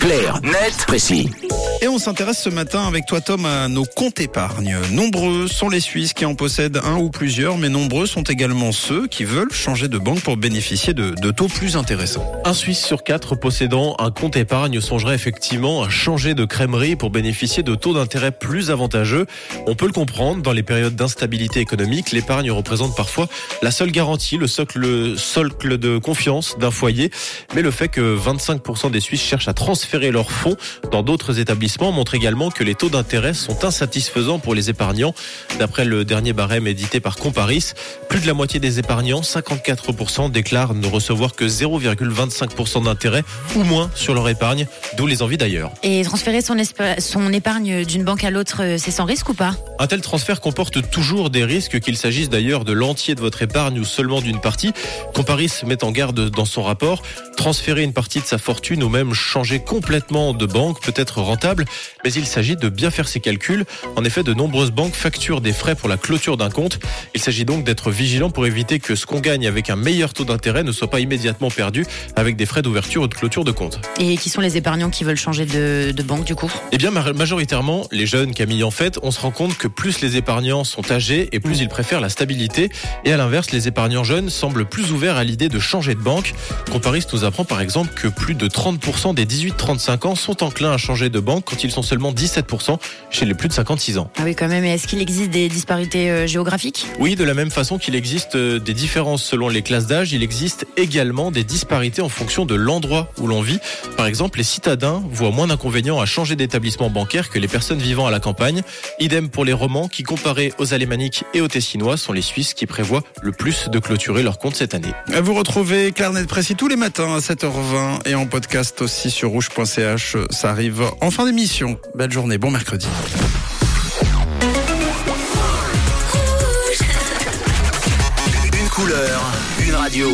Clair, net, précis. Et on s'intéresse ce matin avec toi Tom à nos comptes épargne. Nombreux sont les Suisses qui en possèdent un ou plusieurs, mais nombreux sont également ceux qui veulent changer de banque pour bénéficier de, taux plus intéressants. Un Suisse sur quatre possédant un compte épargne songerait effectivement à changer de crèmerie pour bénéficier de taux d'intérêt plus avantageux. On peut le comprendre, dans les périodes d'instabilité économique, l'épargne représente parfois la seule garantie, le socle de confiance d'un foyer. Mais le fait que 25% des Suisses cherchent à transférer leurs fonds dans d'autres établissements montre également que les taux d'intérêt sont insatisfaisants pour les épargnants. D'après le dernier barème édité par Comparis, plus de la moitié des épargnants, 54%, déclarent ne recevoir que 0,25% d'intérêt ou moins sur leur épargne, d'où les envies d'ailleurs. Et transférer son, son épargne d'une banque à l'autre, euh, c'est sans risque ou pas? Un tel transfert comporte toujours des risques, qu'il s'agisse d'ailleurs de l'entier de votre épargne ou seulement d'une partie. Comparis met en garde dans son rapport, transférer une partie de sa fortune ou même changer complètement de banque peut être rentable, mais il s'agit de bien faire ses calculs. En effet, de nombreuses banques facturent des frais pour la clôture d'un compte. Il s'agit donc d'être vigilant pour éviter que ce qu'on gagne avec un meilleur taux d'intérêt ne soit pas immédiatement perdu avec des frais d'ouverture ou de clôture de compte. Et qui sont les épargnants qui veulent changer de, de banque du coup? Eh bien, majoritairement, les jeunes, Camille, en fait, on se rend compte que plus les épargnants sont âgés et plus ils préfèrent la stabilité. Et à l'inverse, les épargnants jeunes semblent plus ouverts à l'idée de changer de banque. Comparis nous apprend par exemple que plus de 30% des 18-35 ans sont enclins à changer de banque quand ils sont seulement 17% chez les plus de 56 ans. Ah oui, quand même. Et est-ce qu'il existe des disparités euh, géographiques? Oui, de la même façon qu'il existe euh, des différences selon les classes d'âge, il existe également des disparités en fonction de l'endroit où l'on vit. Par exemple, les citadins voient moins d'inconvénients à changer d'établissement bancaire que les personnes vivant à la campagne. Idem pour les romans qui, comparés aux alémaniques et aux tessinois, sont les Suisses qui prévoient le plus de clôturer leur compte cette année. Vous retrouvez Clarnet Précis tous les matins à 7h20 et en podcast aussi sur rouge.ch. Ça arrive en fin d'émission. Belle journée, bon mercredi. Une couleur, une radio.